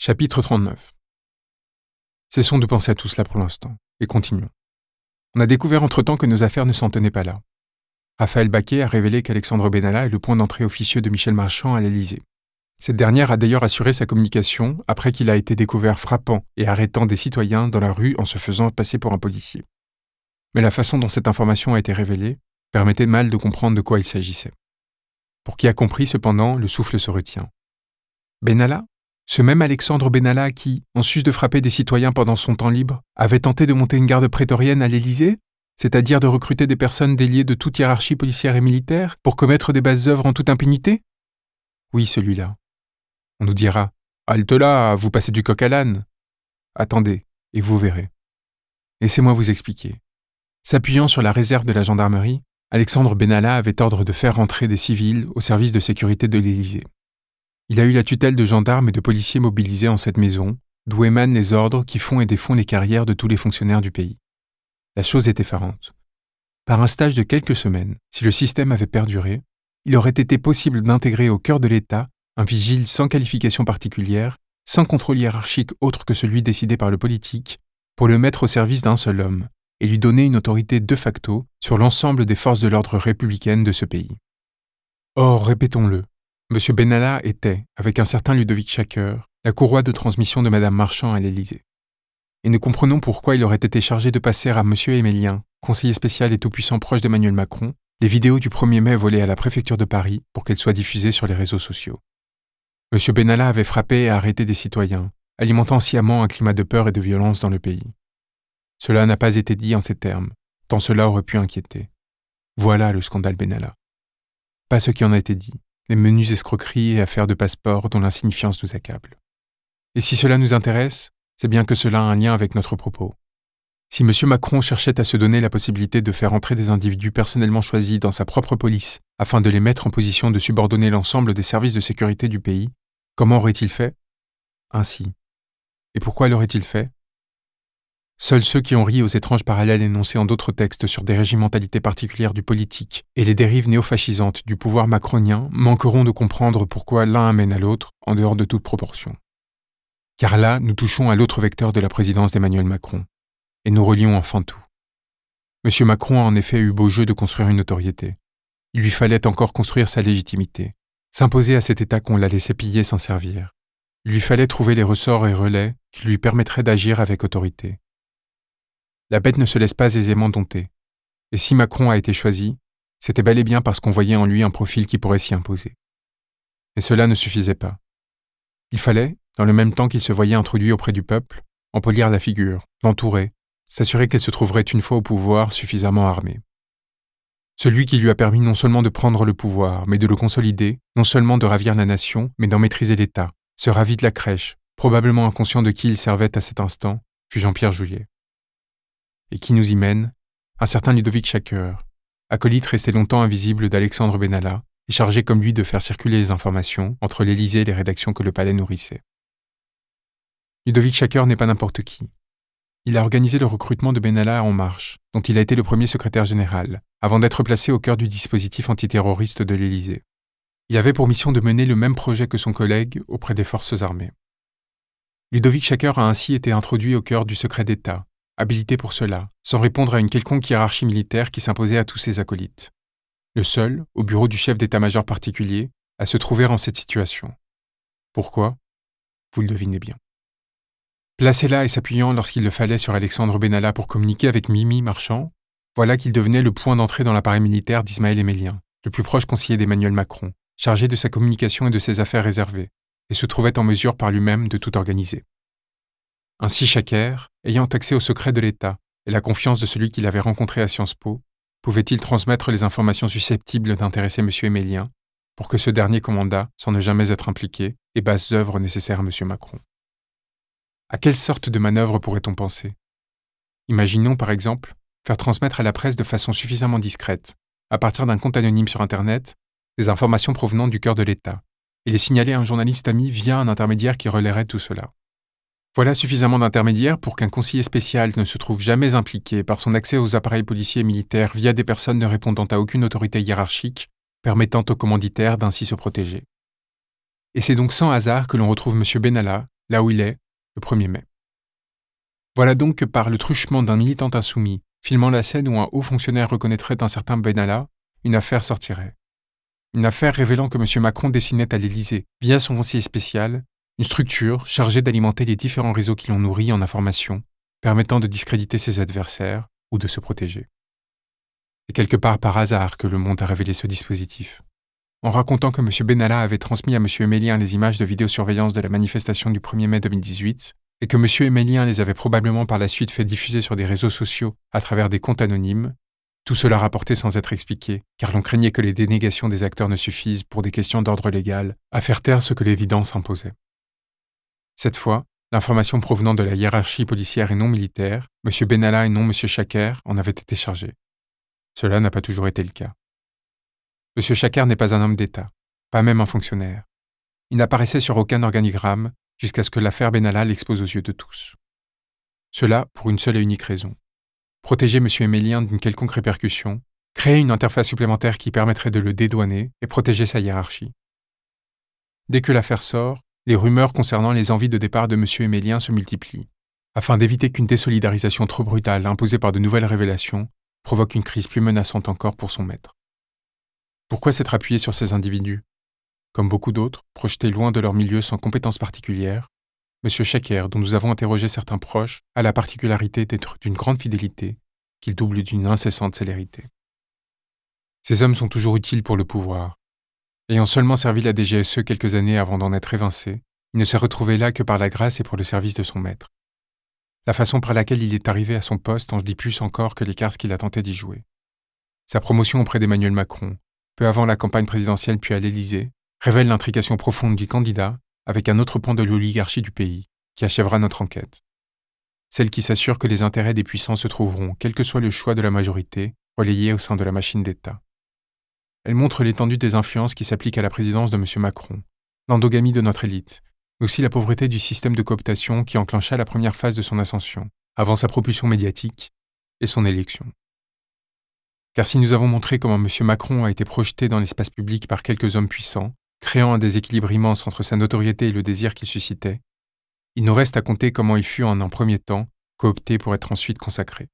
Chapitre 39 Cessons de penser à tout cela pour l'instant, et continuons. On a découvert entre-temps que nos affaires ne s'en tenaient pas là. Raphaël Baquet a révélé qu'Alexandre Benalla est le point d'entrée officieux de Michel Marchand à l'Élysée. Cette dernière a d'ailleurs assuré sa communication après qu'il a été découvert frappant et arrêtant des citoyens dans la rue en se faisant passer pour un policier. Mais la façon dont cette information a été révélée permettait mal de comprendre de quoi il s'agissait. Pour qui a compris, cependant, le souffle se retient. Benalla ce même Alexandre Benalla qui, en sus de frapper des citoyens pendant son temps libre, avait tenté de monter une garde prétorienne à l'Élysée, c'est-à-dire de recruter des personnes déliées de toute hiérarchie policière et militaire pour commettre des basses œuvres en toute impunité? Oui, celui-là. On nous dira Halte là, vous passez du coq à l'âne. Attendez, et vous verrez. Laissez-moi vous expliquer. S'appuyant sur la réserve de la gendarmerie, Alexandre Benalla avait ordre de faire rentrer des civils au service de sécurité de l'Élysée. Il a eu la tutelle de gendarmes et de policiers mobilisés en cette maison, d'où émanent les ordres qui font et défont les carrières de tous les fonctionnaires du pays. La chose est effarante. Par un stage de quelques semaines, si le système avait perduré, il aurait été possible d'intégrer au cœur de l'État un vigile sans qualification particulière, sans contrôle hiérarchique autre que celui décidé par le politique, pour le mettre au service d'un seul homme, et lui donner une autorité de facto sur l'ensemble des forces de l'ordre républicaine de ce pays. Or, répétons-le, M. Benalla était, avec un certain Ludovic Schacker, la courroie de transmission de Mme Marchand à l'Élysée. Et nous comprenons pourquoi il aurait été chargé de passer à M. Émélien, conseiller spécial et tout-puissant proche d'Emmanuel Macron, les vidéos du 1er mai volées à la préfecture de Paris pour qu'elles soient diffusées sur les réseaux sociaux. M. Benalla avait frappé et arrêté des citoyens, alimentant sciemment un climat de peur et de violence dans le pays. Cela n'a pas été dit en ces termes, tant cela aurait pu inquiéter. Voilà le scandale Benalla. Pas ce qui en a été dit les menues escroqueries et affaires de passeport dont l'insignifiance nous accable. Et si cela nous intéresse, c'est bien que cela a un lien avec notre propos. Si M. Macron cherchait à se donner la possibilité de faire entrer des individus personnellement choisis dans sa propre police afin de les mettre en position de subordonner l'ensemble des services de sécurité du pays, comment aurait-il fait? Ainsi. Et pourquoi l'aurait-il fait? Seuls ceux qui ont ri aux étranges parallèles énoncés en d'autres textes sur des régimentalités particulières du politique et les dérives néofascisantes du pouvoir macronien manqueront de comprendre pourquoi l'un amène à l'autre en dehors de toute proportion. Car là, nous touchons à l'autre vecteur de la présidence d'Emmanuel Macron, et nous relions enfin tout. M. Macron a en effet eu beau jeu de construire une notoriété. Il lui fallait encore construire sa légitimité, s'imposer à cet État qu'on l'a laissé piller sans servir. Il lui fallait trouver les ressorts et relais qui lui permettraient d'agir avec autorité. La bête ne se laisse pas aisément dompter. Et si Macron a été choisi, c'était bel et bien parce qu'on voyait en lui un profil qui pourrait s'y imposer. Mais cela ne suffisait pas. Il fallait, dans le même temps qu'il se voyait introduit auprès du peuple, en polir la figure, l'entourer, s'assurer qu'elle se trouverait une fois au pouvoir suffisamment armée. Celui qui lui a permis non seulement de prendre le pouvoir, mais de le consolider, non seulement de ravir la nation, mais d'en maîtriser l'État, se ravit de la crèche, probablement inconscient de qui il servait à cet instant, fut Jean-Pierre Juillet et qui nous y mène, un certain Ludovic Schacker, acolyte resté longtemps invisible d'Alexandre Benalla et chargé comme lui de faire circuler les informations entre l'Élysée et les rédactions que le palais nourrissait. Ludovic Schacker n'est pas n'importe qui. Il a organisé le recrutement de Benalla en marche, dont il a été le premier secrétaire général, avant d'être placé au cœur du dispositif antiterroriste de l'Élysée. Il avait pour mission de mener le même projet que son collègue auprès des forces armées. Ludovic Schacker a ainsi été introduit au cœur du secret d'État, habilité pour cela, sans répondre à une quelconque hiérarchie militaire qui s'imposait à tous ses acolytes. Le seul, au bureau du chef d'état-major particulier, à se trouver en cette situation. Pourquoi? Vous le devinez bien. Placé là et s'appuyant lorsqu'il le fallait sur Alexandre Benalla pour communiquer avec Mimi Marchand, voilà qu'il devenait le point d'entrée dans l'appareil militaire d'Ismaël Émélien, le plus proche conseiller d'Emmanuel Macron, chargé de sa communication et de ses affaires réservées, et se trouvait en mesure par lui-même de tout organiser. Ainsi Chaker, ayant accès au secret de l'État et la confiance de celui qu'il avait rencontré à Sciences Po, pouvait-il transmettre les informations susceptibles d'intéresser M. Émélien pour que ce dernier commandât, sans ne jamais être impliqué, les basses œuvres nécessaires à M. Macron? À quelle sorte de manœuvre pourrait-on penser? Imaginons, par exemple, faire transmettre à la presse de façon suffisamment discrète, à partir d'un compte anonyme sur Internet, des informations provenant du cœur de l'État, et les signaler à un journaliste ami via un intermédiaire qui relayerait tout cela. Voilà suffisamment d'intermédiaires pour qu'un conseiller spécial ne se trouve jamais impliqué par son accès aux appareils policiers et militaires via des personnes ne répondant à aucune autorité hiérarchique, permettant aux commanditaires d'ainsi se protéger. Et c'est donc sans hasard que l'on retrouve M. Benalla, là où il est, le 1er mai. Voilà donc que par le truchement d'un militant insoumis, filmant la scène où un haut fonctionnaire reconnaîtrait un certain Benalla, une affaire sortirait. Une affaire révélant que M. Macron dessinait à l'Élysée, via son conseiller spécial, une structure chargée d'alimenter les différents réseaux qui l'ont nourri en informations, permettant de discréditer ses adversaires ou de se protéger. C'est quelque part par hasard que le monde a révélé ce dispositif. En racontant que M. Benalla avait transmis à M. Emélien les images de vidéosurveillance de la manifestation du 1er mai 2018, et que M. Emélien les avait probablement par la suite fait diffuser sur des réseaux sociaux à travers des comptes anonymes, tout cela rapporté sans être expliqué, car l'on craignait que les dénégations des acteurs ne suffisent, pour des questions d'ordre légal, à faire taire ce que l'évidence imposait. Cette fois, l'information provenant de la hiérarchie policière et non militaire, M. Benalla et non M. Chaker, en avait été chargée. Cela n'a pas toujours été le cas. M. Chaker n'est pas un homme d'État, pas même un fonctionnaire. Il n'apparaissait sur aucun organigramme jusqu'à ce que l'affaire Benalla l'expose aux yeux de tous. Cela pour une seule et unique raison. Protéger M. Emélien d'une quelconque répercussion, créer une interface supplémentaire qui permettrait de le dédouaner et protéger sa hiérarchie. Dès que l'affaire sort, les rumeurs concernant les envies de départ de M. Emélien se multiplient, afin d'éviter qu'une désolidarisation trop brutale imposée par de nouvelles révélations provoque une crise plus menaçante encore pour son maître. Pourquoi s'être appuyé sur ces individus? Comme beaucoup d'autres, projetés loin de leur milieu sans compétences particulières, M. Chaker, dont nous avons interrogé certains proches, a la particularité d'être d'une grande fidélité, qu'il double d'une incessante célérité. Ces hommes sont toujours utiles pour le pouvoir, Ayant seulement servi la DGSE quelques années avant d'en être évincé, il ne s'est retrouvé là que par la grâce et pour le service de son maître. La façon par laquelle il est arrivé à son poste en dit plus encore que les cartes qu'il a tenté d'y jouer. Sa promotion auprès d'Emmanuel Macron, peu avant la campagne présidentielle puis à l'Élysée, révèle l'intrication profonde du candidat avec un autre pan de l'oligarchie du pays, qui achèvera notre enquête. Celle qui s'assure que les intérêts des puissants se trouveront, quel que soit le choix de la majorité, relayés au sein de la machine d'État. Elle montre l'étendue des influences qui s'appliquent à la présidence de M. Macron, l'endogamie de notre élite, mais aussi la pauvreté du système de cooptation qui enclencha la première phase de son ascension, avant sa propulsion médiatique et son élection. Car si nous avons montré comment M. Macron a été projeté dans l'espace public par quelques hommes puissants, créant un déséquilibre immense entre sa notoriété et le désir qu'il suscitait, il nous reste à compter comment il fut en un premier temps coopté pour être ensuite consacré.